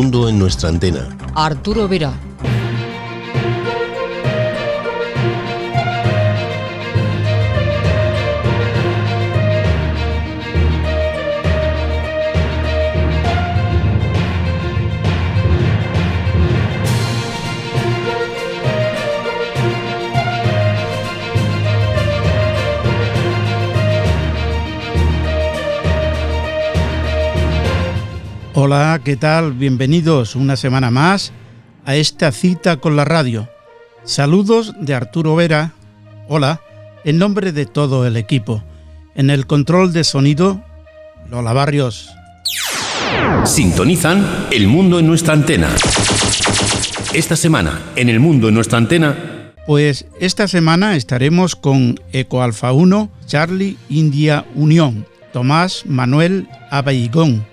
mundo en nuestra antena. Arturo Vera. Hola, ¿qué tal? Bienvenidos una semana más a esta cita con la radio. Saludos de Arturo Vera. Hola, en nombre de todo el equipo. En el control de sonido, Lola Barrios. Sintonizan El Mundo en nuestra antena. Esta semana, en El Mundo en nuestra antena. Pues esta semana estaremos con Eco Alfa 1, Charlie India Unión, Tomás Manuel Abaigón,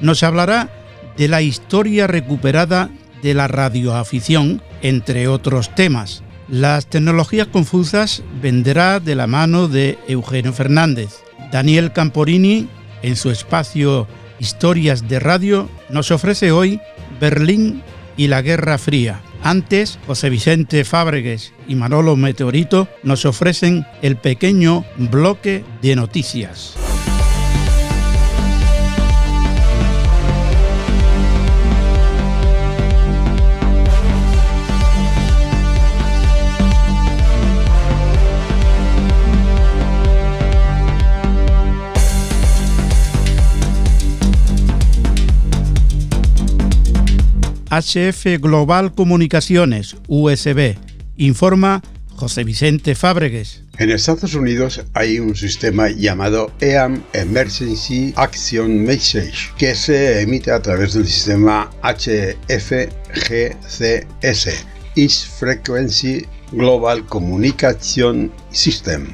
nos hablará de la historia recuperada de la radioafición, entre otros temas. Las tecnologías confusas vendrá de la mano de Eugenio Fernández. Daniel Camporini, en su espacio Historias de Radio, nos ofrece hoy Berlín y la Guerra Fría. Antes, José Vicente Fábregues y Manolo Meteorito nos ofrecen el pequeño bloque de noticias. HF Global Comunicaciones, USB, informa José Vicente Fábregues. En Estados Unidos hay un sistema llamado EAM Emergency Action Message que se emite a través del sistema HFGCS, East Frequency Global Communication System.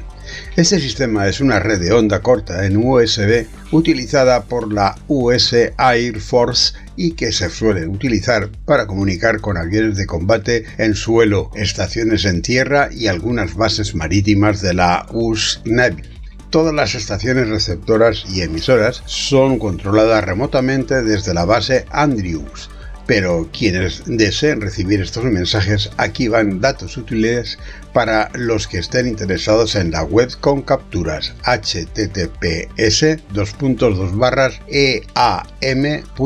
Este sistema es una red de onda corta en USB utilizada por la US Air Force y que se suele utilizar para comunicar con aviones de combate en suelo, estaciones en tierra y algunas bases marítimas de la US Navy. Todas las estaciones receptoras y emisoras son controladas remotamente desde la base Andrews pero quienes deseen recibir estos mensajes, aquí van datos útiles para los que estén interesados en la web con capturas https eam.watch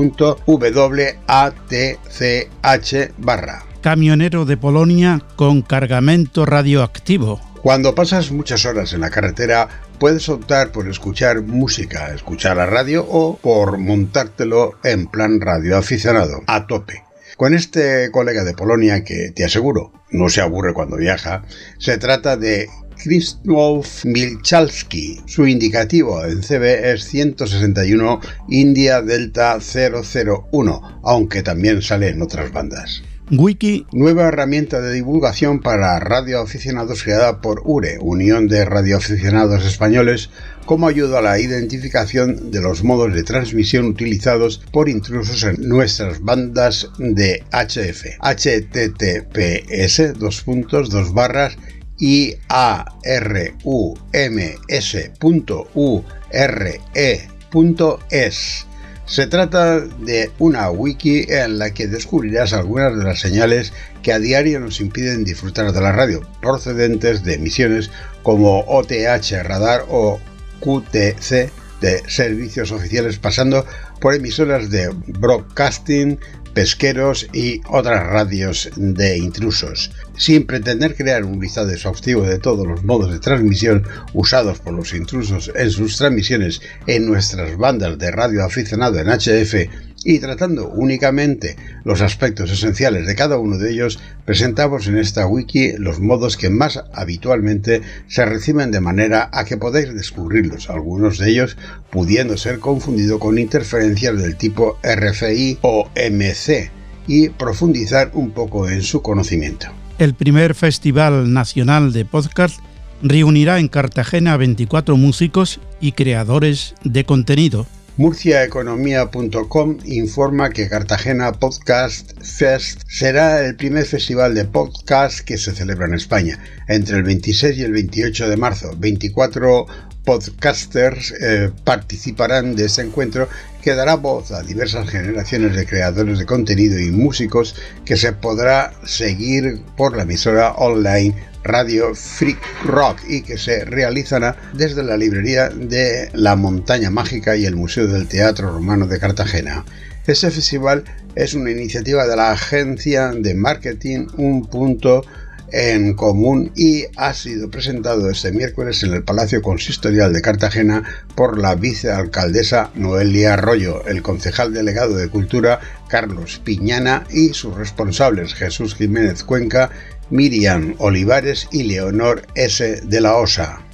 barra. Camionero de Polonia con cargamento radioactivo. Cuando pasas muchas horas en la carretera, puedes optar por escuchar música, escuchar la radio o por montártelo en plan radio aficionado, a tope. Con este colega de Polonia que te aseguro no se aburre cuando viaja, se trata de Krzysztof Milchalski. Su indicativo en CB es 161 India Delta 001, aunque también sale en otras bandas. Wiki, nueva herramienta de divulgación para radioaficionados creada por URE, Unión de Radioaficionados Españoles, como ayuda a la identificación de los modos de transmisión utilizados por intrusos en nuestras bandas de HF. https dos puntos dos barras iarums.ure.es se trata de una wiki en la que descubrirás algunas de las señales que a diario nos impiden disfrutar de la radio, procedentes de emisiones como OTH radar o QTC de servicios oficiales pasando por emisoras de broadcasting, pesqueros y otras radios de intrusos. Sin pretender crear un listado exhaustivo de todos los modos de transmisión usados por los intrusos en sus transmisiones en nuestras bandas de radio aficionado en HF y tratando únicamente los aspectos esenciales de cada uno de ellos, presentamos en esta wiki los modos que más habitualmente se reciben de manera a que podáis descubrirlos, algunos de ellos pudiendo ser confundidos con interferencias del tipo RFI o MC, y profundizar un poco en su conocimiento. El primer Festival Nacional de Podcast reunirá en Cartagena a 24 músicos y creadores de contenido Murciaeconomía.com informa que Cartagena Podcast Fest será el primer festival de podcast que se celebra en España entre el 26 y el 28 de marzo. 24 podcasters eh, participarán de este encuentro que dará voz a diversas generaciones de creadores de contenido y músicos que se podrá seguir por la emisora online Radio Freak Rock y que se realizará desde la librería de La Montaña Mágica y el Museo del Teatro Romano de Cartagena. Este festival es una iniciativa de la agencia de marketing Un Punto en común y ha sido presentado este miércoles en el Palacio Consistorial de Cartagena por la vicealcaldesa Noelia Arroyo, el concejal delegado de Cultura Carlos Piñana y sus responsables Jesús Jiménez Cuenca, Miriam Olivares y Leonor S. de la Osa.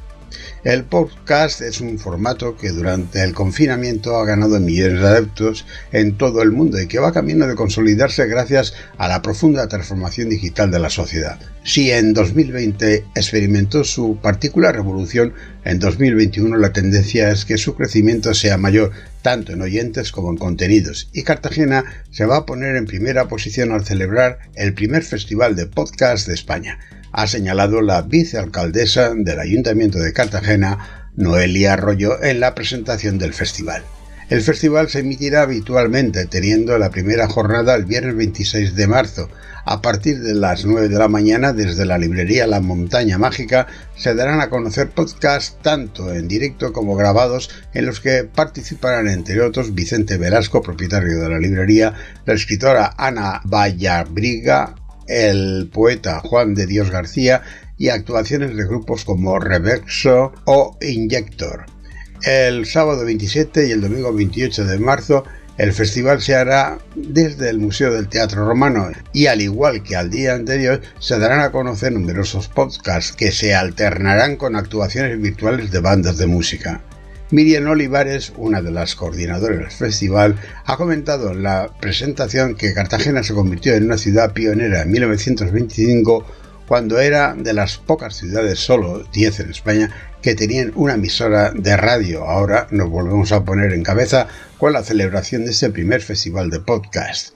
El podcast es un formato que durante el confinamiento ha ganado millones de adeptos en todo el mundo y que va camino de consolidarse gracias a la profunda transformación digital de la sociedad. Si en 2020 experimentó su particular revolución, en 2021 la tendencia es que su crecimiento sea mayor tanto en oyentes como en contenidos, y Cartagena se va a poner en primera posición al celebrar el primer festival de podcast de España ha señalado la vicealcaldesa del Ayuntamiento de Cartagena, Noelia Arroyo, en la presentación del festival. El festival se emitirá habitualmente, teniendo la primera jornada el viernes 26 de marzo. A partir de las 9 de la mañana, desde la librería La Montaña Mágica, se darán a conocer podcasts tanto en directo como grabados, en los que participarán, entre otros, Vicente Velasco, propietario de la librería, la escritora Ana Vallabriga, el poeta Juan de Dios García y actuaciones de grupos como Revexo o Injector. El sábado 27 y el domingo 28 de marzo el festival se hará desde el Museo del Teatro Romano y al igual que al día anterior se darán a conocer numerosos podcasts que se alternarán con actuaciones virtuales de bandas de música. Miriam Olivares, una de las coordinadoras del festival, ha comentado en la presentación que Cartagena se convirtió en una ciudad pionera en 1925 cuando era de las pocas ciudades, solo 10 en España, que tenían una emisora de radio. Ahora nos volvemos a poner en cabeza con la celebración de este primer festival de podcast.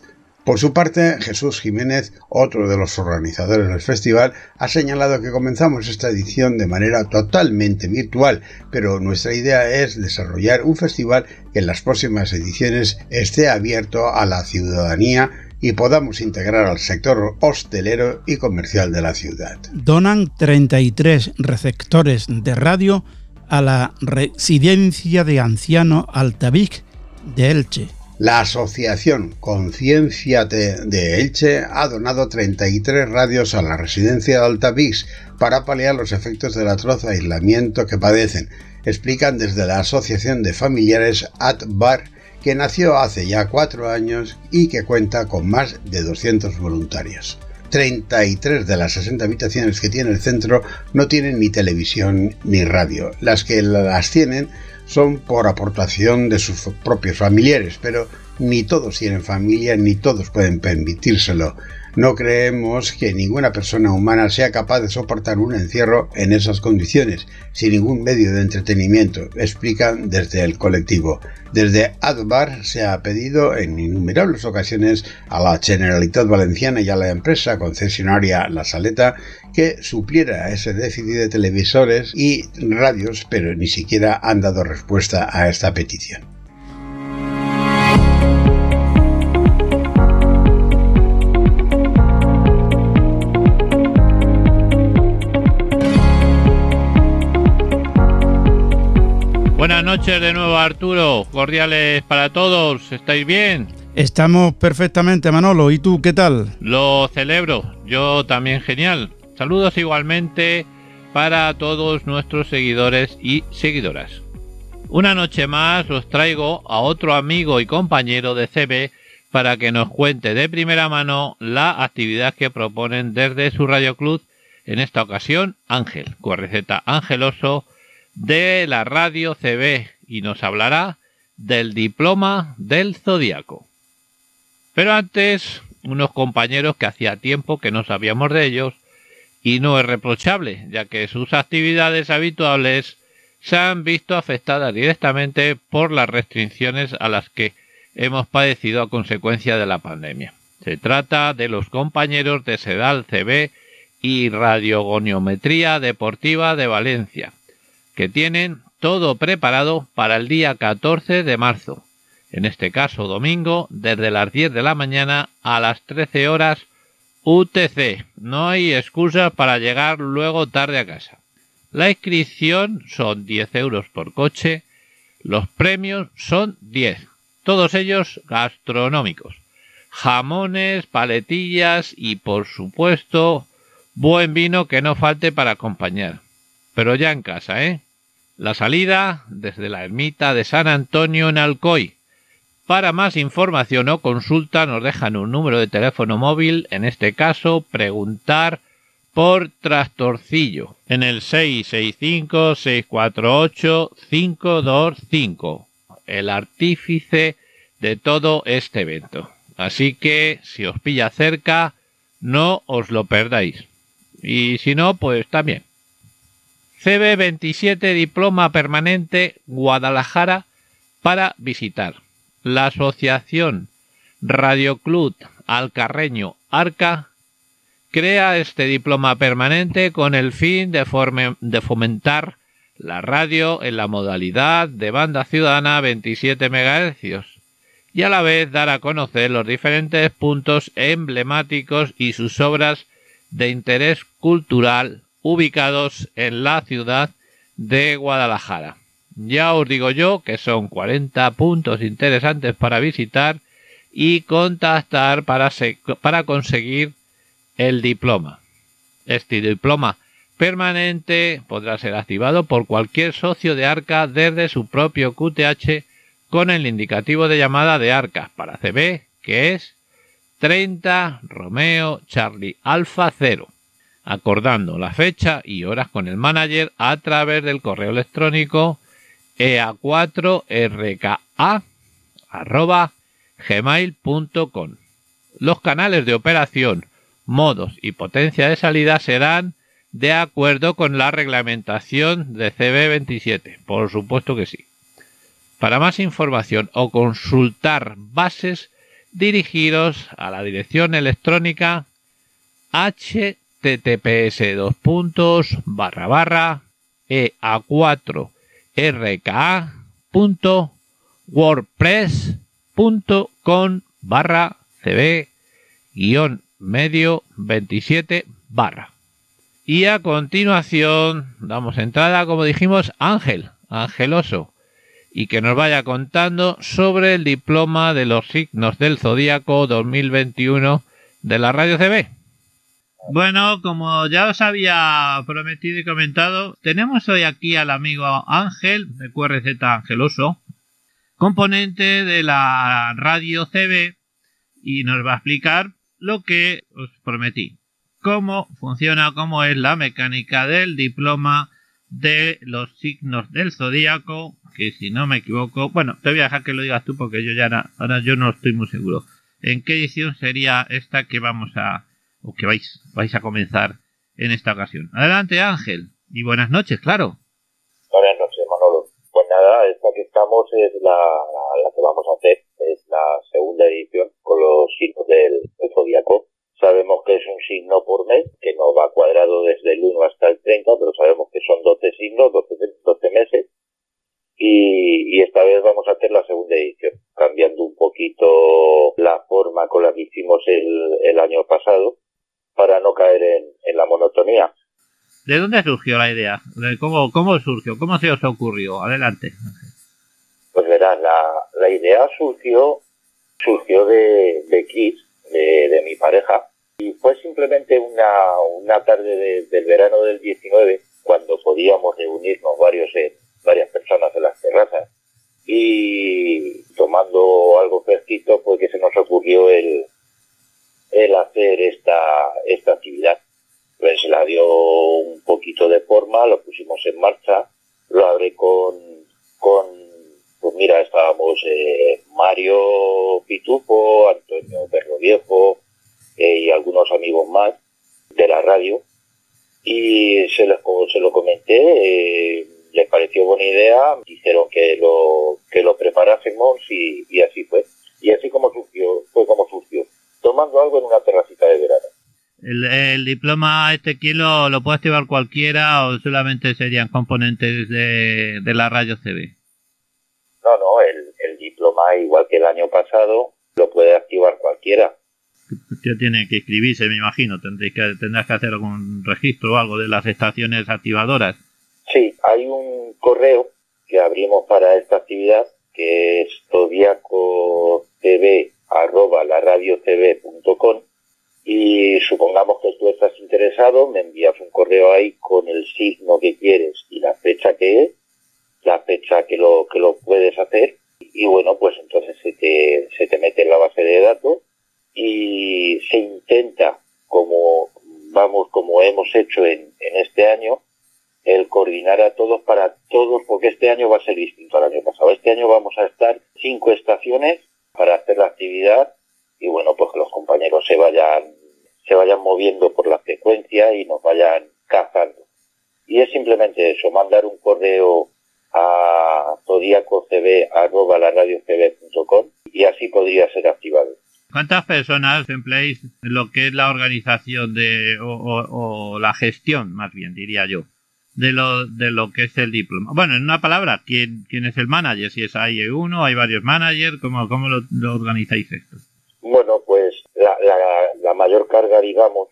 Por su parte, Jesús Jiménez, otro de los organizadores del festival, ha señalado que comenzamos esta edición de manera totalmente virtual, pero nuestra idea es desarrollar un festival que en las próximas ediciones esté abierto a la ciudadanía y podamos integrar al sector hostelero y comercial de la ciudad. Donan 33 receptores de radio a la residencia de ancianos Altavic de Elche la Asociación Conciencia de Elche ha donado 33 radios a la residencia de Altavix para paliar los efectos del atroz aislamiento que padecen, explican desde la Asociación de Familiares ATBAR, que nació hace ya cuatro años y que cuenta con más de 200 voluntarios. 33 de las 60 habitaciones que tiene el centro no tienen ni televisión ni radio. Las que las tienen son por aportación de sus propios familiares, pero ni todos tienen familia ni todos pueden permitírselo. No creemos que ninguna persona humana sea capaz de soportar un encierro en esas condiciones, sin ningún medio de entretenimiento, explican desde el colectivo. Desde Adbar se ha pedido en innumerables ocasiones a la Generalitat Valenciana y a la empresa concesionaria La Saleta que supliera ese déficit de televisores y radios, pero ni siquiera han dado respuesta a esta petición. Noches de nuevo Arturo, cordiales para todos, ¿estáis bien? Estamos perfectamente Manolo, ¿y tú qué tal? Lo celebro, yo también genial. Saludos igualmente para todos nuestros seguidores y seguidoras. Una noche más os traigo a otro amigo y compañero de CB para que nos cuente de primera mano la actividad que proponen desde su Radio Club, en esta ocasión Ángel, con receta Angeloso de la radio CB y nos hablará del diploma del zodiaco. Pero antes, unos compañeros que hacía tiempo que no sabíamos de ellos y no es reprochable, ya que sus actividades habituales se han visto afectadas directamente por las restricciones a las que hemos padecido a consecuencia de la pandemia. Se trata de los compañeros de Sedal CB y Radiogoniometría Deportiva de Valencia, que tienen todo preparado para el día 14 de marzo, en este caso domingo, desde las 10 de la mañana a las 13 horas UTC. No hay excusas para llegar luego tarde a casa. La inscripción son 10 euros por coche, los premios son 10, todos ellos gastronómicos. Jamones, paletillas y por supuesto buen vino que no falte para acompañar. Pero ya en casa, ¿eh? La salida desde la ermita de San Antonio en Alcoy. Para más información o consulta nos dejan un número de teléfono móvil, en este caso preguntar por Trastorcillo en el 665-648-525, el artífice de todo este evento. Así que si os pilla cerca, no os lo perdáis. Y si no, pues también. CB27 Diploma Permanente Guadalajara para visitar. La Asociación Radio Club Alcarreño Arca crea este diploma permanente con el fin de, de, fomentar la radio en la modalidad de banda ciudadana 27 MHz y a la vez dar a conocer los diferentes puntos emblemáticos y sus obras de interés cultural ubicados en la ciudad de Guadalajara. Ya os digo yo que son 40 puntos interesantes para visitar y contactar para, para conseguir el diploma. Este diploma permanente podrá ser activado por cualquier socio de ARCA desde su propio QTH con el indicativo de llamada de ARCA para CB que es 30 Romeo Charlie Alfa 0 acordando la fecha y horas con el manager a través del correo electrónico ea4rka.gmail.com. Los canales de operación, modos y potencia de salida serán de acuerdo con la reglamentación de CB27. Por supuesto que sí. Para más información o consultar bases, dirigiros a la dirección electrónica h https dos puntos barra barra ea4 rka.wordpress.com barra cb guion medio 27 barra. Y a continuación damos entrada, como dijimos, Ángel, Angeloso, y que nos vaya contando sobre el diploma de los signos del zodíaco 2021 de la radio CB. Bueno, como ya os había prometido y comentado, tenemos hoy aquí al amigo Ángel de QRZ Angeloso, componente de la radio CB, y nos va a explicar lo que os prometí. Cómo funciona, cómo es la mecánica del diploma de los signos del zodíaco, que si no me equivoco, bueno, te voy a dejar que lo digas tú porque yo ya ahora yo no estoy muy seguro. ¿En qué edición sería esta que vamos a, que vais, vais a comenzar en esta ocasión. Adelante Ángel, y buenas noches, claro. Buenas noches, Manolo. Pues nada, esta que estamos es la, la que vamos a hacer, es la segunda edición con los signos del, zodiaco. Sabemos que es un signo por mes, que no va cuadrado desde el 1 hasta el 30, pero sabemos que son 12 signos, 12, 12 meses. Y, y, esta vez vamos a hacer la segunda edición, cambiando un poquito la forma con la que hicimos el, el año pasado, para no caer en, la monotonía. ¿De dónde surgió la idea? ¿Cómo, ¿Cómo surgió? ¿Cómo se os ocurrió? Adelante. Pues verán, la, idea surgió, surgió de, de de, mi pareja, y fue simplemente una, una tarde del verano del 19, cuando podíamos reunirnos varios, varias personas en las terrazas, y tomando algo fresquito, pues que se nos ocurrió el, el hacer esta, esta actividad. Pues la dio un poquito de forma, lo pusimos en marcha, lo hablé con, con pues mira, estábamos eh, Mario Pitufo, Antonio Perro Viejo eh, y algunos amigos más de la radio y se, les, se lo comenté, eh, les pareció buena idea, dijeron que lo, que lo preparásemos y, y así fue. Y así como surgió, fue como surgió tomando algo en una terracita de verano. El, diploma, este kilo, lo puede activar cualquiera o solamente serían componentes de, la radio CB? No, no, el, el diploma, igual que el año pasado, lo puede activar cualquiera. Usted tiene que inscribirse, me imagino. Tendréis que, tendrás que hacer algún registro o algo de las estaciones activadoras. Sí, hay un correo que abrimos para esta actividad que es zodiacotv.com y supongamos que tú estás interesado, me envías un correo ahí con el signo que quieres y la fecha que es, la fecha que lo, que lo puedes hacer y bueno, pues entonces se te, se te mete en la base de datos y se intenta, como vamos, como hemos hecho en, en este año, el coordinar a todos para todos, porque este año va a ser distinto al año pasado. Este año vamos a estar cinco estaciones para hacer la actividad y bueno, pues que los compañeros se vayan, se vayan moviendo por la frecuencia y nos vayan cazando. Y es simplemente eso, mandar un correo a zodiacocb.com y así podría ser activado. ¿Cuántas personas empleáis en lo que es la organización de, o, la gestión, más bien diría yo, de lo, de lo que es el diploma? Bueno, en una palabra, ¿quién, quién es el manager? Si es hay uno, hay varios managers, ¿cómo, cómo lo, organizáis esto? Bueno, pues la, la, mayor carga, digamos,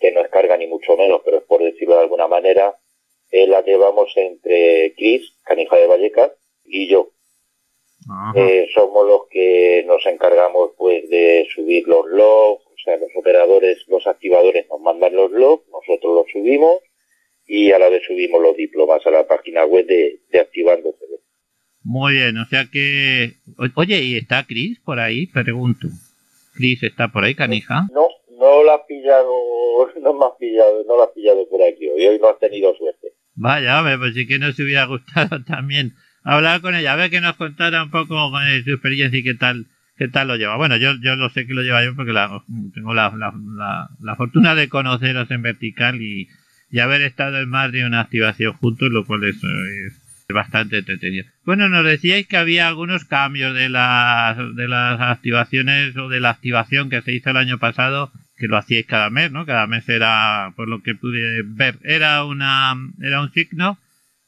que no es carga ni mucho menos, pero es por decirlo de alguna manera, la llevamos entre Chris, Canija de Vallecas, y yo. Eh, somos los que nos encargamos pues de subir los logs, o sea, los operadores, los activadores nos mandan los logs, nosotros los subimos y a la vez subimos los diplomas a la página web de, de Activando Muy bien, o sea que... Oye, ¿y está Chris por ahí? Pregunto. ¿Chris está por ahí, canija? No, no la ha pillado, no me ha pillado, no la ha pillado por aquí hoy, hoy no ha tenido suerte. Vaya, hombre, pues sí que nos hubiera gustado también hablar con ella, a ver que nos contara un poco su experiencia y qué tal qué tal lo lleva. Bueno, yo, yo lo sé que lo lleva yo porque tengo la, la, la, fortuna de conoceros en vertical y, y haber estado en más de una activación juntos, lo cual es, es bastante entretenido. Bueno, nos decíais que había algunos cambios de las, de las activaciones o de la activación que se hizo el año pasado que lo hacíais cada mes, ¿no? Cada mes era, por lo que pude ver, era una, era un signo.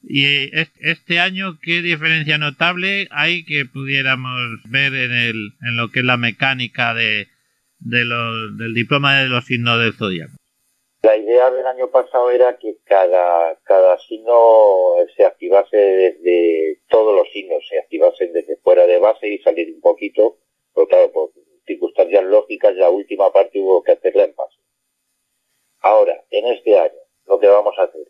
Y este año, ¿qué diferencia notable hay que pudiéramos ver en el, en lo que es la mecánica de, de los, del diploma de los signos del zodiaco? La idea del año pasado era que cada, cada signo se activase desde, todos los signos se activasen desde fuera de base y salir un poquito, pero claro, por, circunstancias lógicas, la última parte hubo que hacerla en paso. Ahora, en este año, lo que vamos a hacer.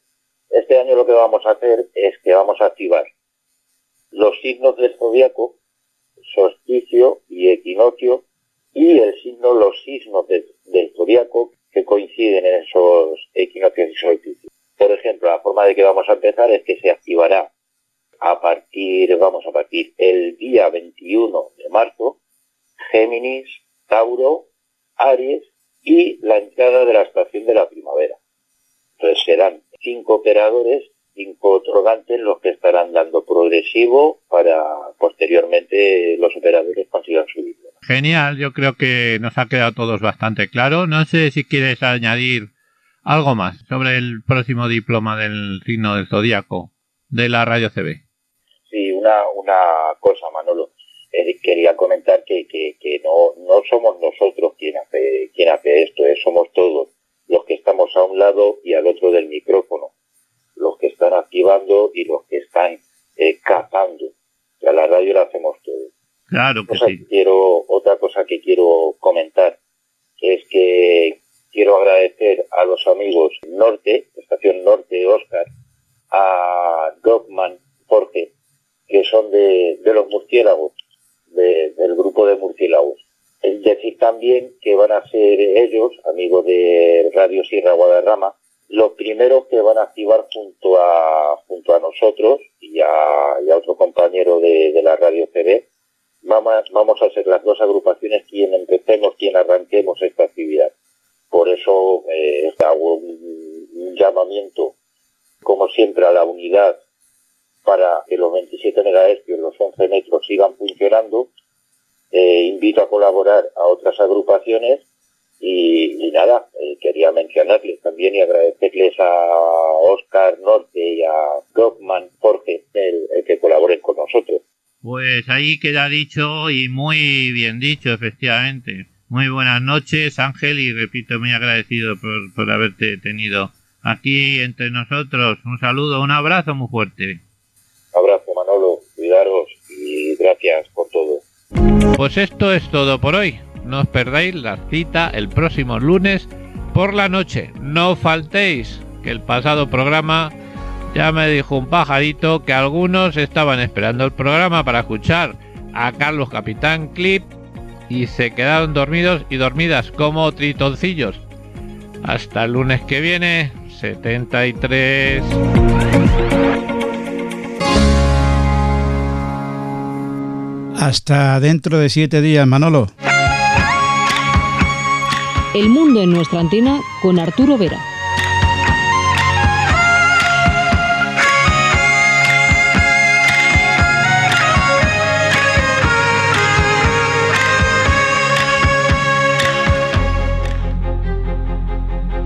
Este año lo que vamos a hacer es que vamos a activar los signos del zodiaco, solsticio y equinoccio, y el signo, los signos del zodiaco que coinciden en esos equinoccios y solsticios. Por ejemplo, la forma de que vamos a empezar es que se activará a partir, vamos a partir el día 21 de marzo, Géminis, Tauro, Aries y la entrada de la estación de la primavera. Entonces serán cinco operadores, cinco otorgantes los que estarán dando progresivo para posteriormente los operadores consigan subirlo. Genial, yo creo que nos ha quedado todos bastante claro. No sé si quieres añadir algo más sobre el próximo diploma del signo del zodíaco de la radio CB. Sí, una, una cosa, Manolo. Eh, quería comentar que, que, no, no somos nosotros quien hace, quien hace esto, eh, somos todos los que estamos a un lado y al otro del micrófono, los que están activando y los que están eh, cazando. a la radio la hacemos todos. Claro que sí. Quiero, otra cosa que quiero comentar es que quiero agradecer a los amigos Norte, Estación Norte Oscar, a Dogman Jorge, que son de, de los murciélagos, del grupo de murciélagos. Decir también que van a ser ellos, amigos de Radio Sierra Guadarrama, los primeros que van a activar junto a, junto a nosotros y a, otro compañero de, la Radio CB, vamos, vamos a ser las dos agrupaciones quien empecemos, quien arranquemos esta actividad. Por eso eh, hago un llamamiento, como siempre, a la unidad para que los 27 MHz, los 11 metros sigan funcionando. Eh, invito a colaborar a otras agrupaciones Y, nada, eh, quería mencionarles también y agradecerles a Oscar Norte y a Dogman Jorge el, que colaboren con nosotros. Pues ahí queda dicho y muy bien dicho, efectivamente. Muy buenas noches, Ángel, y repito, muy agradecido por, por haberte tenido aquí entre nosotros. Un saludo, un abrazo muy fuerte. Abrazo, Manolo, cuidaros y gracias. Pues esto es todo por hoy. No os perdáis la cita el próximo lunes por la noche. No faltéis, que el pasado programa ya me dijo un pajarito que algunos estaban esperando el programa para escuchar a Carlos Capitán Clip y se quedaron dormidos y dormidas como tritoncillos. Hasta el lunes que viene, 73. Hasta dentro de siete días, Manolo. El mundo en nuestra antena con Arturo Vera.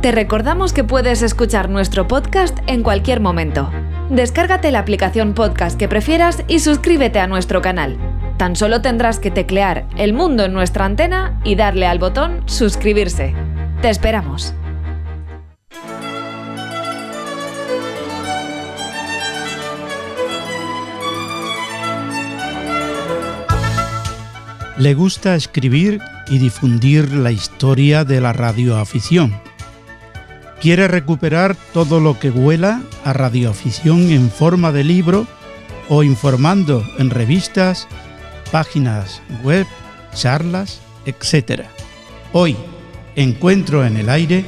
Te recordamos que puedes escuchar nuestro podcast en cualquier momento. Descárgate la aplicación podcast que prefieras y suscríbete a nuestro canal. Tan solo tendrás que teclear El Mundo en nuestra antena y darle al botón Suscribirse. Te esperamos. Le gusta escribir y difundir la historia de la radioafición. Quiere recuperar todo lo que huela a radioafición en forma de libro o informando en revistas páginas web, charlas, etc. Hoy, encuentro en el aire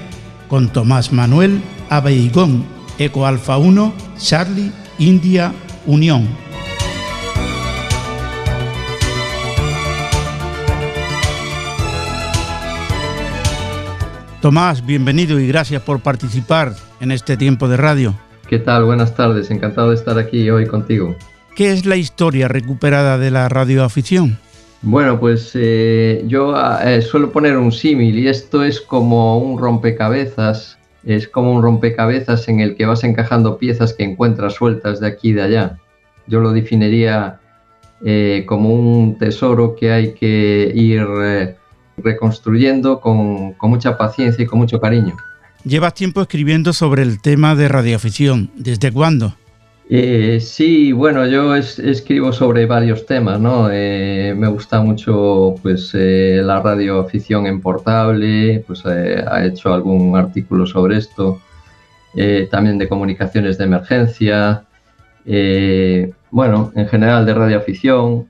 con Tomás Manuel Abeigón, Eco Alfa 1, Charlie, India, Unión. Tomás, bienvenido y gracias por participar en este tiempo de radio. ¿Qué tal? Buenas tardes, encantado de estar aquí hoy contigo. ¿Qué es la historia recuperada de la radioafición? Bueno, pues eh, yo eh, suelo poner un símil y esto es como un rompecabezas, es como un rompecabezas en el que vas encajando piezas que encuentras sueltas de aquí y de allá. Yo lo definiría eh, como un tesoro que hay que ir reconstruyendo con, con mucha paciencia y con mucho cariño. Llevas tiempo escribiendo sobre el tema de radioafición. ¿Desde cuándo? Eh, sí, bueno, yo escribo sobre varios temas, ¿no? Eh, me gusta mucho, pues, eh, la radioafición en portable, pues, ha hecho algún artículo sobre esto, también de comunicaciones de emergencia, bueno, en general de radioafición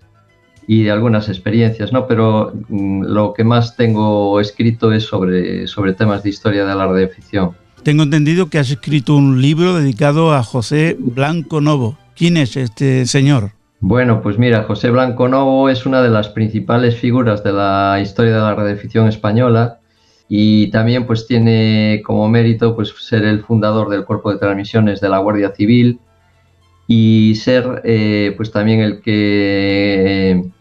y de algunas experiencias, ¿no? Pero mm, lo que más tengo escrito es sobre, sobre temas de historia de la radioafición. Tengo entendido que has escrito un libro dedicado a José Blanco Novo. ¿Quién es este señor? Bueno, pues mira, José Blanco Novo es una de las principales figuras de la historia de la radioficción española y también pues tiene como mérito pues ser el fundador del cuerpo de transmisiones de la Guardia Civil y ser eh, pues también el que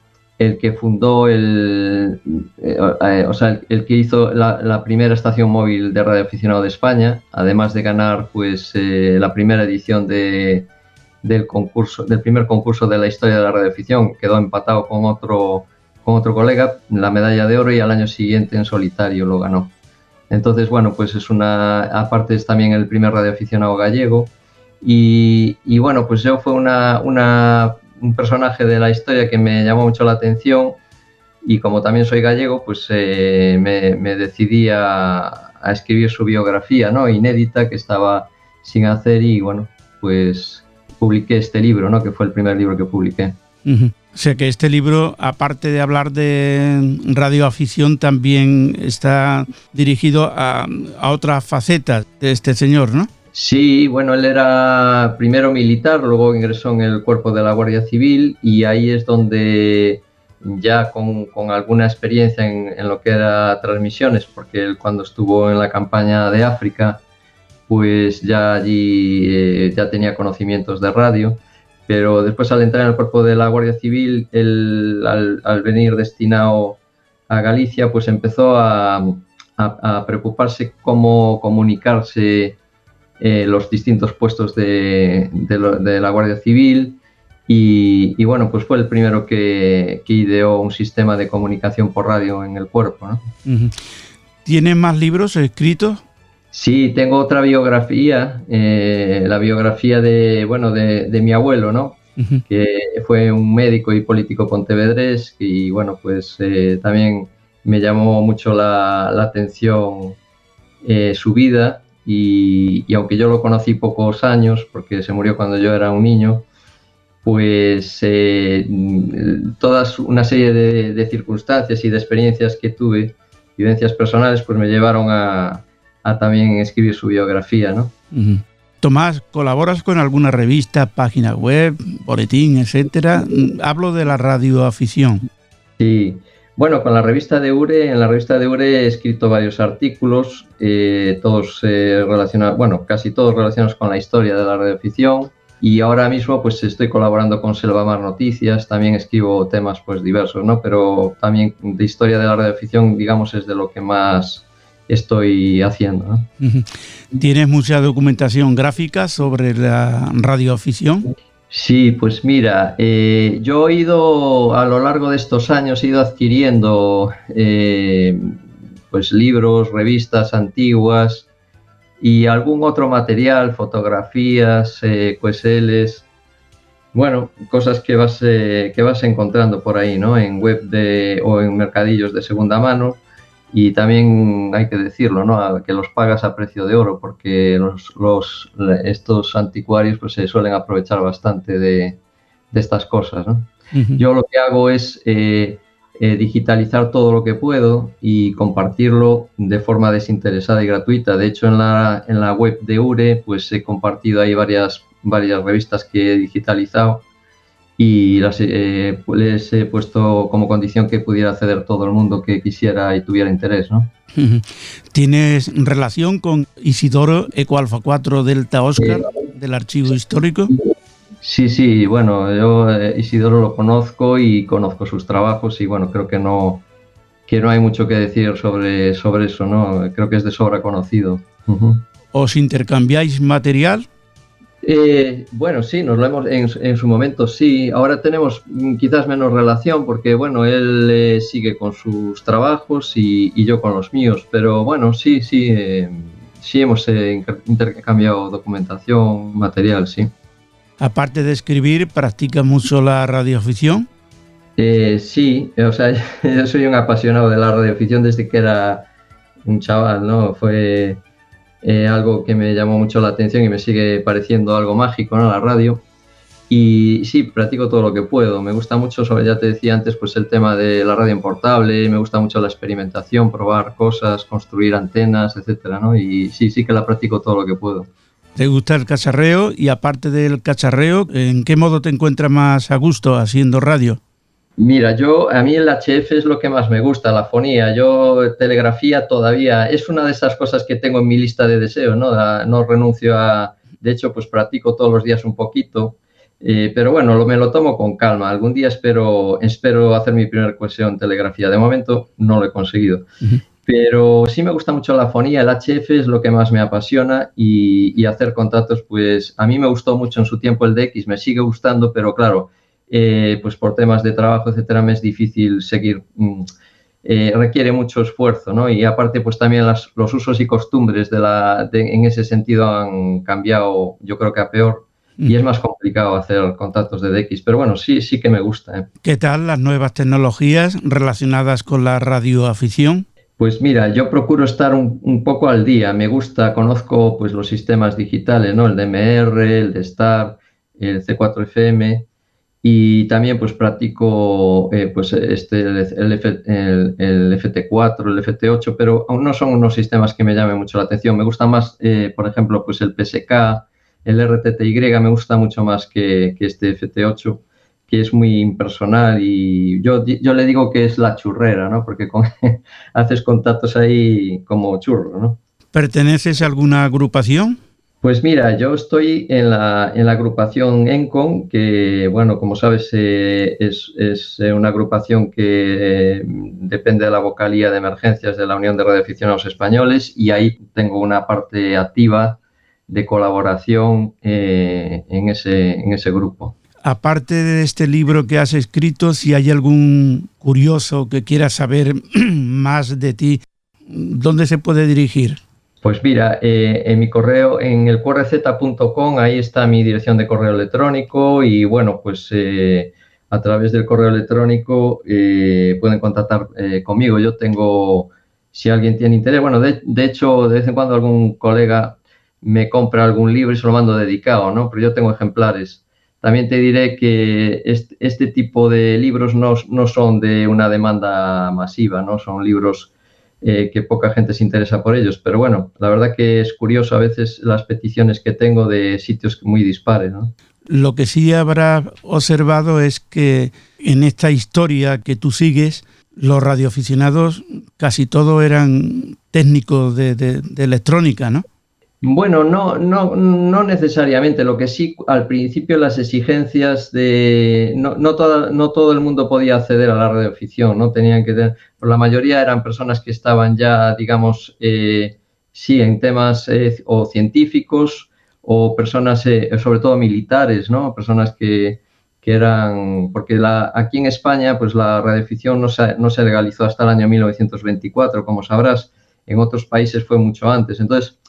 el que fundó el, eh, eh, o sea, el, que hizo la, primera estación móvil de radioaficionado de España, además de ganar pues eh, la primera edición de, del concurso, del primer concurso de la historia de la radioafición, quedó empatado con otro con otro colega, la medalla de oro y al año siguiente en solitario lo ganó. Entonces, bueno, pues es una, aparte es también el primer radioaficionado gallego y, y bueno, pues yo fue una, una un personaje de la historia que me llamó mucho la atención y como también soy gallego, pues eh, me, decidí a, escribir su biografía, ¿no? Inédita que estaba sin hacer y bueno, pues publiqué este libro, ¿no? Que fue el primer libro que publiqué. O sea que este libro, aparte de hablar de radioafición, también está dirigido a, a otras facetas de este señor, ¿no? Sí, bueno, él era primero militar, luego ingresó en el cuerpo de la Guardia Civil y ahí es donde ya con, alguna experiencia en, lo que era transmisiones, porque él cuando estuvo en la campaña de África, pues ya allí eh, ya tenía conocimientos de radio, pero después al entrar en el cuerpo de la Guardia Civil, él al, venir destinado a Galicia, pues empezó a, a, preocuparse cómo comunicarse eh, los distintos puestos de, la Guardia Civil y, bueno, pues fue el primero que, ideó un sistema de comunicación por radio en el cuerpo. ¿no? ¿Tiene más libros escritos? Sí, tengo otra biografía, eh, la biografía de, bueno, de, mi abuelo, ¿no? Que fue un médico y político pontevedrés y bueno, pues eh, también me llamó mucho la, atención eh, su vida y, aunque yo lo conocí pocos años, porque se murió cuando yo era un niño, pues eh, todas una serie de, circunstancias y de experiencias que tuve, vivencias personales, pues me llevaron a, también escribir su biografía, ¿no? Tomás, ¿colaboras con alguna revista, página web, boletín, etcétera? Hablo de la radioafición. Sí, bueno, con la revista de URE, en la revista de URE he escrito varios artículos, eh, todos eh, relacionados, bueno, casi todos relacionados con la historia de la radioafición. Y ahora mismo pues estoy colaborando con Selvamar Noticias, también escribo temas pues diversos, ¿no? Pero también de historia de la radioafición, digamos, es de lo que más estoy haciendo. ¿Tienes mucha documentación gráfica sobre la radioafición? Sí, pues mira, eh, yo he ido a lo largo de estos años, he ido adquiriendo eh, pues libros, revistas antiguas y algún otro material, fotografías, eh, bueno, cosas que vas, eh, que vas encontrando por ahí, ¿no? En web de, o en mercadillos de segunda mano y también hay que decirlo, ¿no? que los pagas a precio de oro, porque los, estos anticuarios pues, se suelen aprovechar bastante de, estas cosas. Yo lo que hago es eh, eh, digitalizar todo lo que puedo y compartirlo de forma desinteresada y gratuita. De hecho, en la, en la web de URE pues, he compartido ahí varias, varias revistas que he digitalizado y las, eh, les he puesto como condición que pudiera acceder todo el mundo que quisiera y tuviera interés. ¿no? ¿Tienes relación con Isidoro Eco Alfa 4 Delta Oscar del archivo histórico? Sí, sí, bueno, yo eh, Isidoro lo conozco y conozco sus trabajos y bueno, creo que no, que no hay mucho que decir sobre, sobre eso, ¿no? Creo que es de sobra conocido. ¿Os intercambiáis material? Eh, bueno, sí, nos lo hemos en, su momento sí. Ahora tenemos mm, quizás menos relación porque bueno, él eh, sigue con sus trabajos y, yo con los míos. Pero bueno, sí, sí, eh, sí hemos intercambiado documentación, material, sí. Aparte de escribir, ¿practica mucho la radioafición? sí, o sea, yo soy un apasionado de la radioafición desde que era un chaval, ¿no? Fue eh, algo que me llamó mucho la atención y me sigue pareciendo algo mágico, ¿no? La radio. Y sí, practico todo lo que puedo. Me gusta mucho, sobre, ya te decía antes, pues el tema de la radio portable, me gusta mucho la experimentación, probar cosas, construir antenas, etcétera, ¿no? Y sí, sí que la practico todo lo que puedo. ¿Te gusta el cacharreo? Y aparte del cacharreo, ¿en qué modo te encuentras más a gusto haciendo radio? Mira, yo a mí el HF es lo que más me gusta, la fonía. Yo telegrafía todavía es una de esas cosas que tengo en mi lista de deseos, ¿no? no renuncio a, de hecho, pues practico todos los días un poquito, eh, pero bueno, lo, me lo tomo con calma. Algún día espero, espero hacer mi primera cuestión telegrafía. De momento no lo he conseguido. Pero sí me gusta mucho la fonía, el HF es lo que más me apasiona y, y hacer contratos, pues a mí me gustó mucho en su tiempo el DX, me sigue gustando, pero claro, eh, pues por temas de trabajo, etcétera, me es difícil seguir. Mm, eh, requiere mucho esfuerzo, ¿no? Y aparte, pues también los usos y costumbres de la, en ese sentido han cambiado, yo creo que a peor, y es más complicado hacer contactos de DX, pero bueno, sí, sí que me gusta. ¿eh? ¿Qué tal las nuevas tecnologías relacionadas con la radioafición? Pues mira, yo procuro estar un, un, poco al día. Me gusta, conozco pues los sistemas digitales, ¿no? El DMR, el de STAR, el C4FM, y también pues practico eh, pues este, el, el, FT4, el FT8, pero aún no son unos sistemas que me llamen mucho la atención. Me gusta más, eh, por ejemplo, pues el PSK, el RTTY, me gusta mucho más que, que, este FT8, que es muy impersonal y yo, yo le digo que es la churrera, ¿no? Porque con, haces contactos ahí como churro, ¿no? ¿Perteneces a alguna agrupación? Pues mira, yo estoy en la, en la agrupación ENCON, que, bueno, como sabes, eh, es, es, una agrupación que eh, depende de la vocalía de emergencias de la Unión de Radioaficionados Españoles y ahí tengo una parte activa de colaboración eh, en, ese, en ese grupo. Aparte de este libro que has escrito, si hay algún curioso que quiera saber más de ti, ¿dónde se puede dirigir? Pues mira, eh, en mi correo, en el qrz.com, ahí está mi dirección de correo electrónico y bueno, pues eh, a través del correo electrónico eh, pueden contactar conmigo. Yo tengo, si alguien tiene interés, bueno, de, hecho, de vez en cuando algún colega me compra algún libro y se lo mando dedicado, ¿no? Pero yo tengo ejemplares. También te diré que este, este tipo de libros no, no, son de una demanda masiva, ¿no? Son libros eh, que poca gente se interesa por ellos. Pero bueno, la verdad que es curioso a veces las peticiones que tengo de sitios muy dispares. Lo que sí habrá observado es que en esta historia que tú sigues, los radioaficionados casi todos eran técnicos de, de electrónica, ¿no? Bueno, no, no, no necesariamente. Lo que sí, al principio las exigencias de... No, no, no todo el mundo podía acceder a la radioficción, ¿no? Tenían que la mayoría eran personas que estaban ya, digamos, eh, sí, en temas eh, o científicos o personas, eh, sobre todo militares, ¿no? Personas que, que eran... Porque la, aquí en España, pues la radioficción no se, no se legalizó hasta el año 1924, como sabrás. En otros países fue mucho antes. Entonces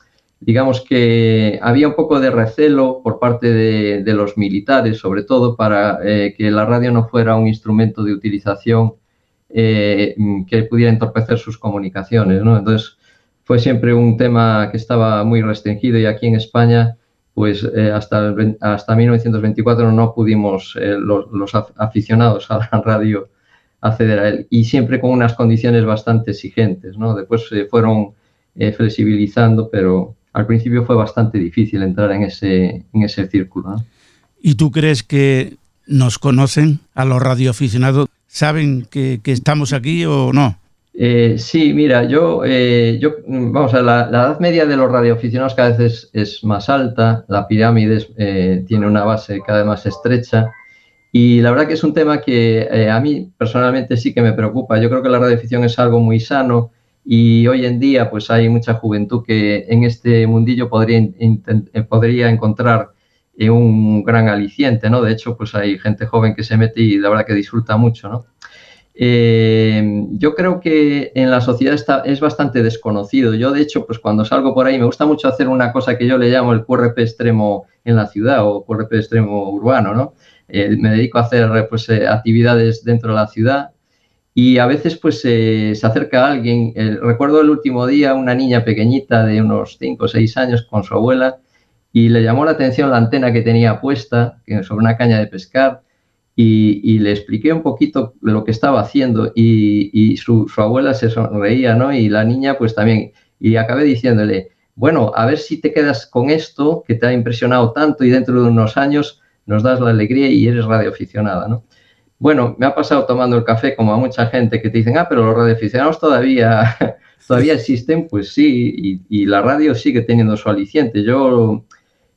digamos que había un poco de recelo por parte de, los militares, sobre todo, para eh, que la radio no fuera un instrumento de utilización eh, que pudiera entorpecer sus comunicaciones. ¿no? Entonces, fue siempre un tema que estaba muy restringido y aquí en España, pues eh, hasta, hasta 1924 no pudimos los, los, aficionados a la radio acceder a él y siempre con unas condiciones bastante exigentes. ¿no? Después se fueron flexibilizando, pero al principio fue bastante difícil entrar en ese, en ese círculo. ¿Y tú crees que nos conocen a los radioaficionados? ¿Saben que, estamos aquí o no? Eh, sí, mira, yo, eh, yo vamos a la, la, edad media de los radioaficionados cada vez es, más alta, la pirámide eh, tiene una base cada vez más estrecha y la verdad que es un tema que a mí personalmente sí que me preocupa. Yo creo que la radioafición es algo muy sano, y hoy en día pues hay mucha juventud que en este mundillo podría, eh, podría encontrar eh, un gran aliciente, ¿no? De hecho, pues hay gente joven que se mete y la verdad que disfruta mucho, ¿no? Eh, yo creo que en la sociedad está, es bastante desconocido. Yo, de hecho, pues cuando salgo por ahí me gusta mucho hacer una cosa que yo le llamo el QRP extremo en la ciudad o QRP extremo urbano, ¿no? me dedico a hacer pues, actividades dentro de la ciudad y a veces pues se acerca alguien. recuerdo el último día una niña pequeñita de unos 5 o 6 años con su abuela y le llamó la atención la antena que tenía puesta sobre una caña de pescar y, le expliqué un poquito lo que estaba haciendo y, su, abuela se sonreía, ¿no? Y la niña pues también. Y acabé diciéndole, bueno, a ver si te quedas con esto que te ha impresionado tanto y dentro de unos años nos das la alegría y eres radioaficionada, ¿no? Bueno, me ha pasado tomando el café como a mucha gente que te dicen, ah, pero los radioaficionados todavía, todavía existen, pues sí, y, la radio sigue teniendo su aliciente. Yo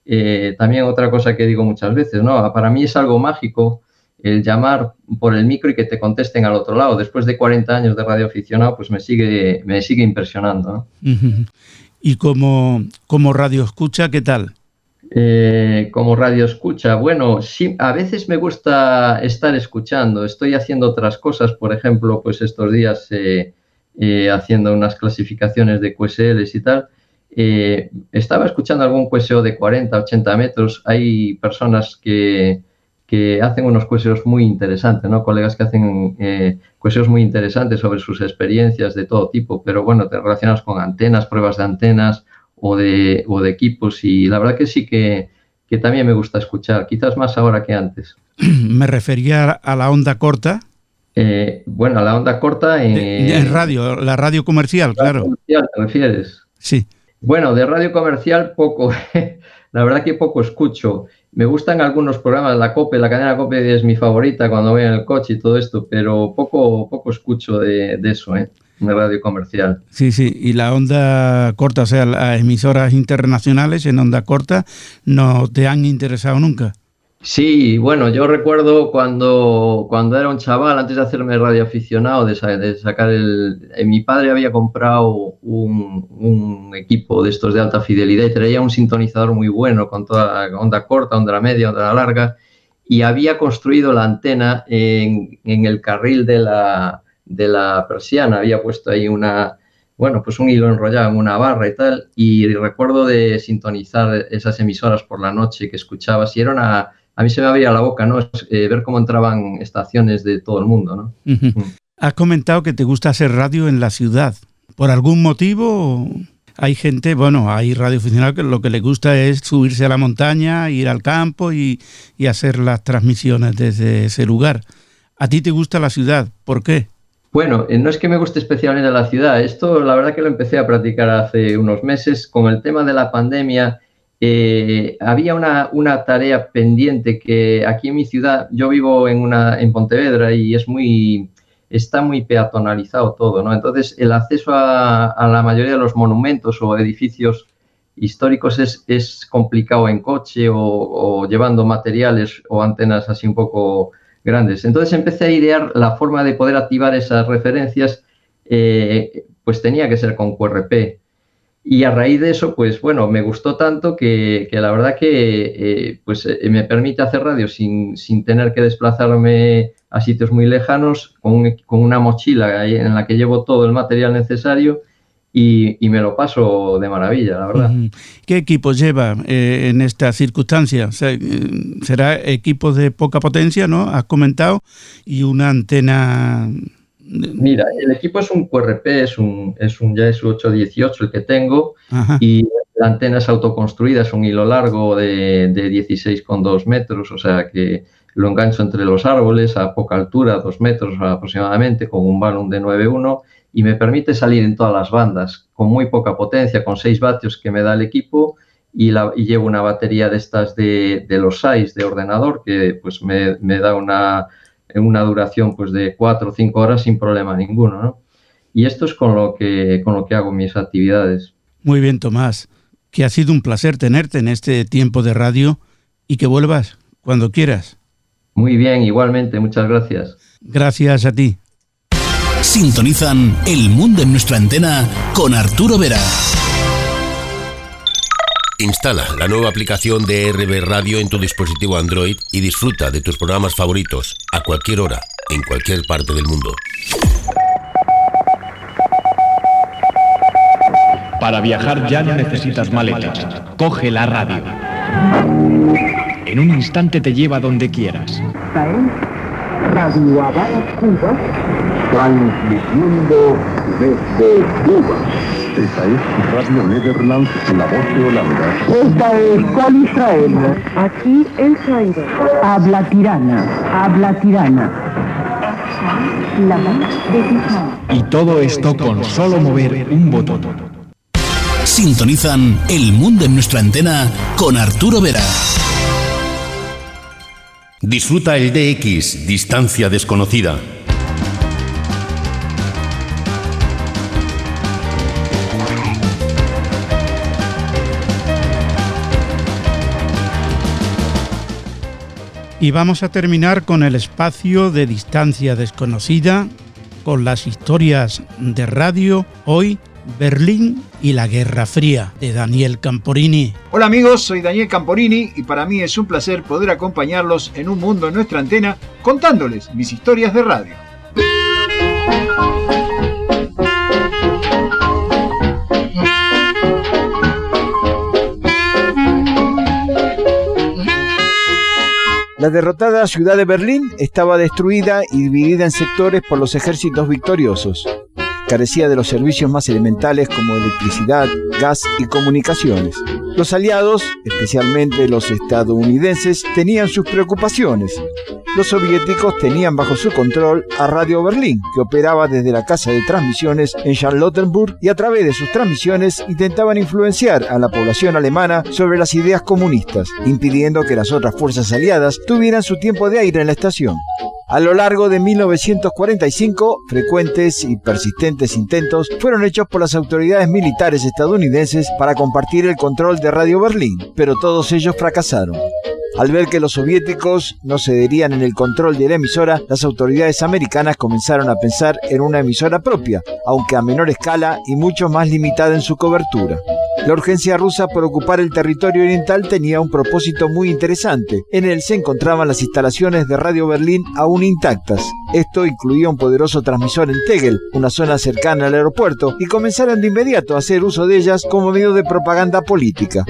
eh, también otra cosa que digo muchas veces, ¿no? Para mí es algo mágico el llamar por el micro y que te contesten al otro lado. Después de 40 años de radioaficionado, pues me sigue, me sigue impresionando. ¿Y como, como radio escucha, qué tal? Eh, como radio escucha, bueno, sí, a veces me gusta estar escuchando. Estoy haciendo otras cosas, por ejemplo, pues estos días eh, eh, haciendo unas clasificaciones de QSLs y tal. estaba escuchando algún QSO de 40, 80 metros. Hay personas que, que hacen unos QSOs muy interesantes, ¿no? Colegas que hacen eh, QSOs muy interesantes sobre sus experiencias de todo tipo, pero bueno, te relacionas con antenas, pruebas de antenas, o de, o de equipos y la verdad que sí que, que también me gusta escuchar, quizás más ahora que antes. Me refería a la onda corta. Eh, bueno, a la onda corta en radio, la radio comercial, claro. Comercial, ¿te refieres? Sí. Bueno, de radio comercial poco, la verdad que poco escucho. Me gustan algunos programas, la COPE, la cadena COPE es mi favorita cuando voy en el coche y todo esto, pero poco, poco escucho de, de eso. ¿eh? De radio comercial. Sí, sí, y la onda corta, o sea, las emisoras internacionales en onda corta, ¿no te han interesado nunca? Sí, bueno, yo recuerdo cuando, cuando era un chaval, antes de hacerme radioaficionado, de, de sacar el... Eh, mi padre había comprado un, un, equipo de estos de alta fidelidad y traía un sintonizador muy bueno con toda onda corta, onda media, onda larga, y había construido la antena en, en el carril de la, de la persiana, había puesto ahí una, bueno, pues un hilo enrollado en una barra y tal, y recuerdo de sintonizar esas emisoras por la noche que escuchabas, y era una a mí se me abría la boca, ¿no? Eh, ver cómo entraban estaciones de todo el mundo, ¿no? Mm. Has comentado que te gusta hacer radio en la ciudad. ¿Por algún motivo? Hay gente, bueno, hay radio que lo que le gusta es subirse a la montaña, ir al campo y, y hacer las transmisiones desde ese lugar. ¿A ti te gusta la ciudad? ¿Por qué? Bueno, eh, no es que me guste especialmente la ciudad. Esto, la verdad que lo empecé a practicar hace unos meses. Con el tema de la pandemia, eh, había una, una, tarea pendiente que aquí en mi ciudad, yo vivo en, una, en Pontevedra y es muy, está muy peatonalizado todo, ¿no? Entonces, el acceso a, la mayoría de los monumentos o edificios históricos es, es complicado en coche o, o, llevando materiales o antenas así un poco grandes. Entonces empecé a idear la forma de poder activar esas referencias, eh, pues tenía que ser con QRP. Y a raíz de eso, pues bueno, me gustó tanto que, que la verdad que eh, pues eh, me permite hacer radio sin, sin, tener que desplazarme a sitios muy lejanos, con, con, una mochila en la que llevo todo el material necesario y, y me lo paso de maravilla, la verdad. ¿Qué equipo lleva eh, en esta circunstancia? O sea, ¿Será equipo de poca potencia, no? Has comentado, y una antena Mira, el equipo es un QRP, es un, es un es 818 el que tengo Ajá. y la antena es autoconstruida, es un hilo largo de, de 16,2 metros, o sea que lo engancho entre los árboles a poca altura, 2 metros aproximadamente, con un balón de 9,1 y me permite salir en todas las bandas con muy poca potencia, con 6 vatios que me da el equipo y, la, y llevo una batería de estas de, de los SAIS de ordenador que pues me, me da una una duración pues de cuatro o cinco horas sin problema ninguno, ¿no? Y esto es con lo que con lo que hago mis actividades. Muy bien, Tomás. Que ha sido un placer tenerte en este tiempo de radio y que vuelvas cuando quieras. Muy bien, igualmente, muchas gracias. Gracias a ti. Sintonizan El Mundo en nuestra antena con Arturo Vera. Instala la nueva aplicación de RB Radio en tu dispositivo Android y disfruta de tus programas favoritos a cualquier hora, en cualquier parte del mundo. Para viajar ya no necesitas maletas. Coge la radio. En un instante te lleva donde quieras. Radio Habana, Cuba, transmitiendo desde Cuba. Esta es Radio Nederland, la voz de Holanda. Esta es Col Israel. Aquí El Cairo. Habla tirana, habla tirana. La voz de. Y todo esto con solo mover un botón. Sintonizan El Mundo en nuestra antena con Arturo Vera. Disfruta el DX, distancia desconocida. Y vamos a terminar con el espacio de distancia desconocida, con las historias de radio, hoy Berlín y la Guerra Fría, de Daniel Camporini. Hola amigos, soy Daniel Camporini y para mí es un placer poder acompañarlos en un mundo en nuestra antena contándoles mis historias de radio. La derrotada ciudad de Berlín estaba destruida y dividida en sectores por los ejércitos victoriosos. Carecía de los servicios más elementales como electricidad, gas y comunicaciones. Los aliados, especialmente los estadounidenses, tenían sus preocupaciones. Los soviéticos tenían bajo su control a Radio Berlín, que operaba desde la casa de transmisiones en Charlottenburg y a través de sus transmisiones intentaban influenciar a la población alemana sobre las ideas comunistas, impidiendo que las otras fuerzas aliadas tuvieran su tiempo de aire en la estación. A lo largo de 1945, frecuentes y persistentes intentos fueron hechos por las autoridades militares estadounidenses para compartir el control de Radio Berlín, pero todos ellos fracasaron. Al ver que los soviéticos no cederían en el control de la emisora, las autoridades americanas comenzaron a pensar en una emisora propia, aunque a menor escala y mucho más limitada en su cobertura. La urgencia rusa por ocupar el territorio oriental tenía un propósito muy interesante. En él se encontraban las instalaciones de Radio Berlín aún intactas. Esto incluía un poderoso transmisor en Tegel, una zona cercana al aeropuerto, y comenzaron de inmediato a hacer uso de ellas como medio de propaganda política.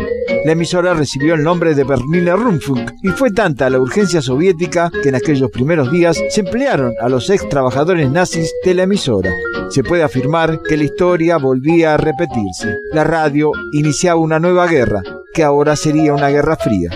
La emisora recibió el nombre de Berliner Rundfunk y fue tanta la urgencia soviética que en aquellos primeros días se emplearon a los ex trabajadores nazis de la emisora. Se puede afirmar que la historia volvía a repetirse. La radio iniciaba una nueva guerra, que ahora sería una guerra fría.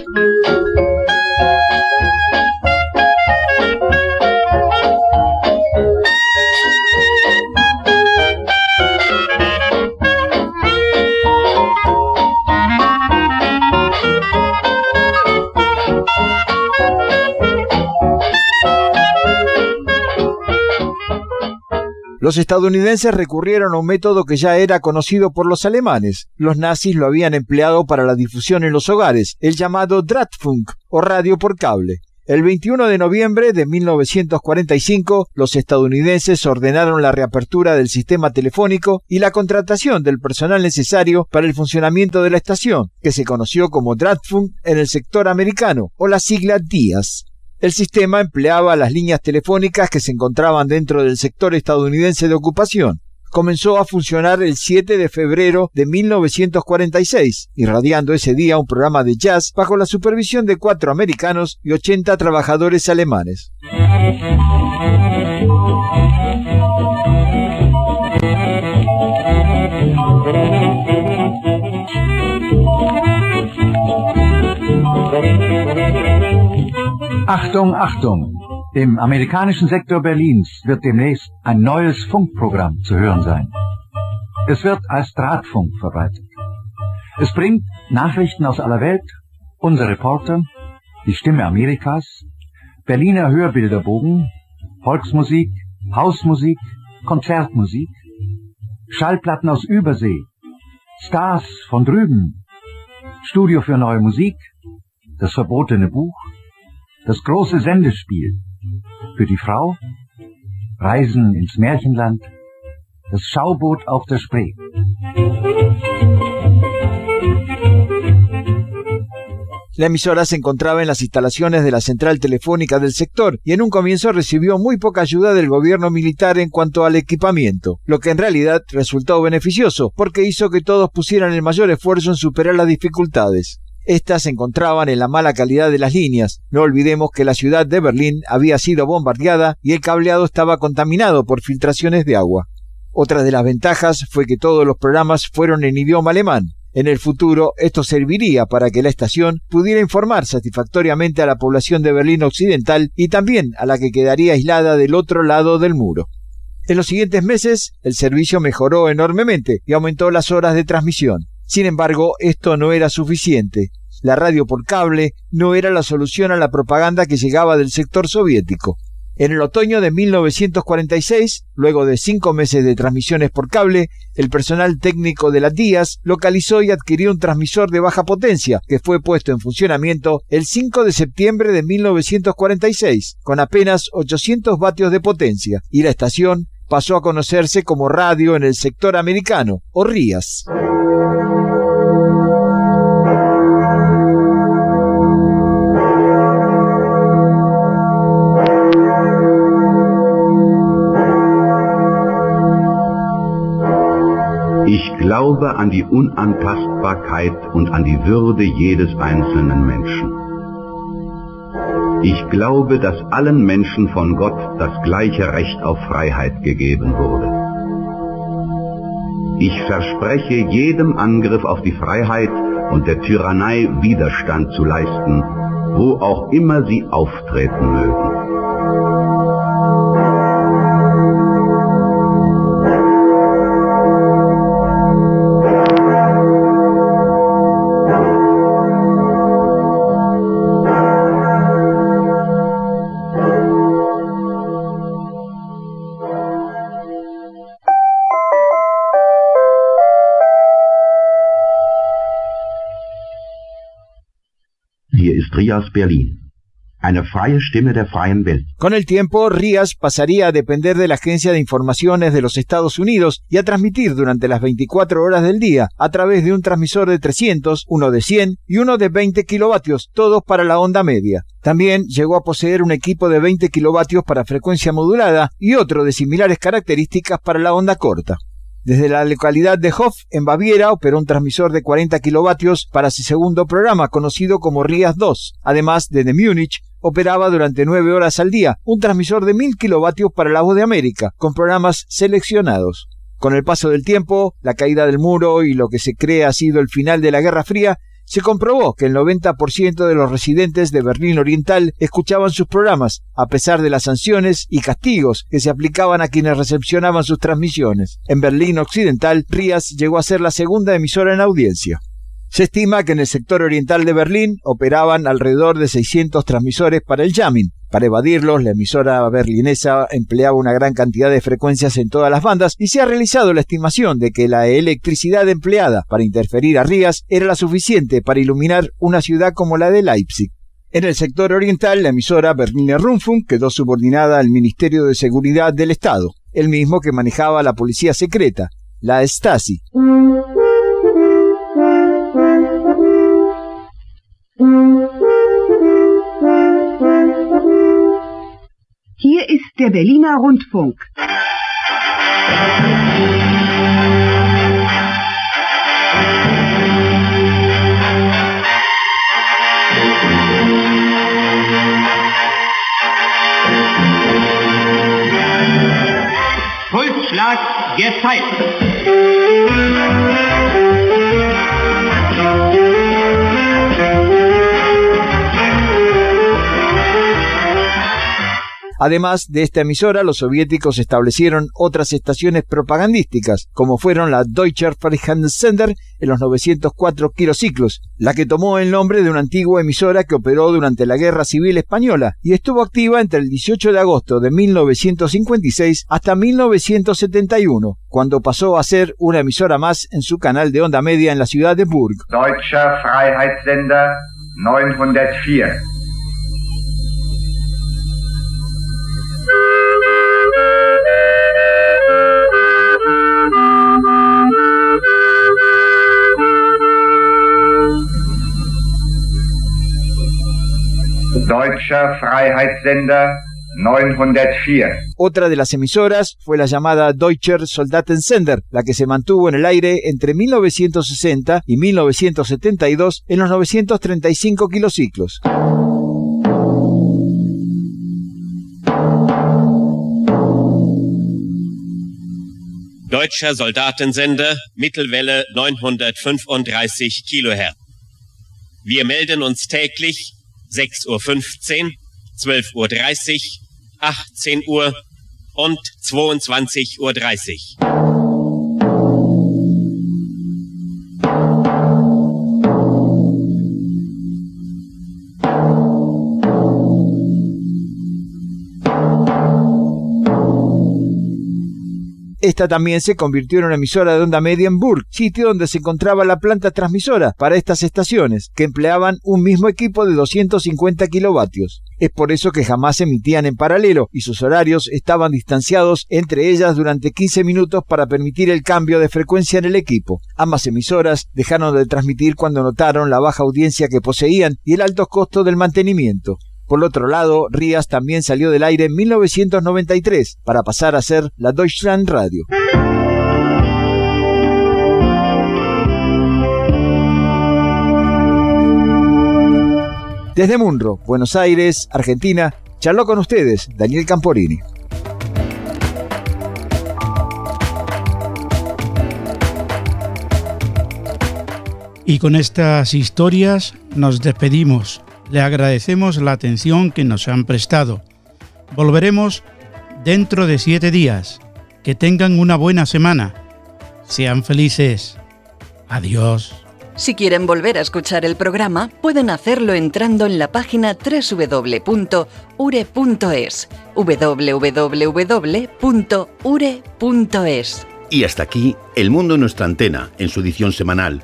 Los estadounidenses recurrieron a un método que ya era conocido por los alemanes. Los nazis lo habían empleado para la difusión en los hogares, el llamado Drahtfunk o radio por cable. El 21 de noviembre de 1945, los estadounidenses ordenaron la reapertura del sistema telefónico y la contratación del personal necesario para el funcionamiento de la estación, que se conoció como Drahtfunk en el sector americano, o la sigla DIAS. El sistema empleaba las líneas telefónicas que se encontraban dentro del sector estadounidense de ocupación. Comenzó a funcionar el 7 de febrero de 1946, irradiando ese día un programa de jazz bajo la supervisión de cuatro americanos y 80 trabajadores alemanes. Achtung, Achtung! Im amerikanischen Sektor Berlins wird demnächst ein neues Funkprogramm zu hören sein. Es wird als Drahtfunk verbreitet. Es bringt Nachrichten aus aller Welt, unsere Reporter, die Stimme Amerikas, Berliner Hörbilderbogen, Volksmusik, Hausmusik, Konzertmusik, Schallplatten aus Übersee, Stars von drüben, Studio für neue Musik, das verbotene Buch, das große Sendespiel. Für die Frau Reisen ins Märchenland, das Schauboot auf der Spree. La emisora se encontraba en las instalaciones de la central telefónica del sector y en un comienzo recibió muy poca ayuda del gobierno militar en cuanto al equipamiento, lo que en realidad resultó beneficioso porque hizo que todos pusieran el mayor esfuerzo en superar las dificultades. Estas se encontraban en la mala calidad de las líneas. No olvidemos que la ciudad de Berlín había sido bombardeada y el cableado estaba contaminado por filtraciones de agua. Otra de las ventajas fue que todos los programas fueron en idioma alemán. En el futuro, esto serviría para que la estación pudiera informar satisfactoriamente a la población de Berlín Occidental y también a la que quedaría aislada del otro lado del muro. En los siguientes meses, el servicio mejoró enormemente y aumentó las horas de transmisión. Sin embargo, esto no era suficiente la radio por cable no era la solución a la propaganda que llegaba del sector soviético. En el otoño de 1946, luego de cinco meses de transmisiones por cable, el personal técnico de la DIAS localizó y adquirió un transmisor de baja potencia que fue puesto en funcionamiento el 5 de septiembre de 1946, con apenas 800 vatios de potencia, y la estación pasó a conocerse como radio en el sector americano, o RIAS. Glaube an die Unantastbarkeit und an die Würde jedes einzelnen Menschen. Ich glaube, dass allen Menschen von Gott das gleiche Recht auf Freiheit gegeben wurde. Ich verspreche jedem Angriff auf die Freiheit und der Tyrannei Widerstand zu leisten, wo auch immer sie auftreten mögen. Con el tiempo, Rías pasaría a depender de la Agencia de Informaciones de los Estados Unidos y a transmitir durante las 24 horas del día a través de un transmisor de 300, uno de 100 y uno de 20 kilovatios, todos para la onda media. También llegó a poseer un equipo de 20 kilovatios para frecuencia modulada y otro de similares características para la onda corta. Desde la localidad de Hof, en Baviera, operó un transmisor de 40 kilovatios para su segundo programa, conocido como Rías 2. Además, desde Múnich, operaba durante nueve horas al día un transmisor de 1000 kilovatios para la voz de América, con programas seleccionados. Con el paso del tiempo, la caída del muro y lo que se cree ha sido el final de la Guerra Fría, se comprobó que el 90% de los residentes de Berlín Oriental escuchaban sus programas, a pesar de las sanciones y castigos que se aplicaban a quienes recepcionaban sus transmisiones. En Berlín Occidental, Rías llegó a ser la segunda emisora en audiencia. Se estima que en el sector oriental de Berlín operaban alrededor de 600 transmisores para el jamming. Para evadirlos, la emisora berlinesa empleaba una gran cantidad de frecuencias en todas las bandas y se ha realizado la estimación de que la electricidad empleada para interferir a Rías era la suficiente para iluminar una ciudad como la de Leipzig. En el sector oriental, la emisora Berliner Rundfunk quedó subordinada al Ministerio de Seguridad del Estado, el mismo que manejaba la policía secreta, la Stasi. Hier ist der Berliner Rundfunk. Pulsschlag gefeilt. Además de esta emisora, los soviéticos establecieron otras estaciones propagandísticas, como fueron la Deutscher Sender en los 904 kilociclos, la que tomó el nombre de una antigua emisora que operó durante la Guerra Civil Española y estuvo activa entre el 18 de agosto de 1956 hasta 1971, cuando pasó a ser una emisora más en su canal de onda media en la ciudad de Burg. Deutscher Freiheitssender 904. Deutscher Freiheitssender 904. Otra de las emisoras fue la llamada Deutscher Soldatensender, la que se mantuvo en el aire entre 1960 y 1972 en los 935 kilociclos. Deutscher Soldatensender, Mittelwelle 935 Kilohertz. Wir melden uns täglich 6.15 Uhr, 12.30 Uhr, 18 Uhr und 22.30 Uhr. Esta también se convirtió en una emisora de onda media en Burg, sitio donde se encontraba la planta transmisora para estas estaciones, que empleaban un mismo equipo de 250 kilovatios. Es por eso que jamás emitían en paralelo y sus horarios estaban distanciados entre ellas durante 15 minutos para permitir el cambio de frecuencia en el equipo. Ambas emisoras dejaron de transmitir cuando notaron la baja audiencia que poseían y el alto costo del mantenimiento. Por otro lado, Rías también salió del aire en 1993 para pasar a ser la Deutschland Radio. Desde Munro, Buenos Aires, Argentina, charló con ustedes Daniel Camporini. Y con estas historias nos despedimos. Le agradecemos la atención que nos han prestado. Volveremos dentro de siete días. Que tengan una buena semana. Sean felices. Adiós. Si quieren volver a escuchar el programa, pueden hacerlo entrando en la página www.ure.es. www.ure.es. Y hasta aquí El Mundo en nuestra antena, en su edición semanal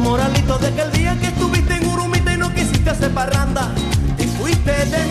Moralito de que el día que estuviste en Urumita y no quisiste hacer parranda. Y fuiste de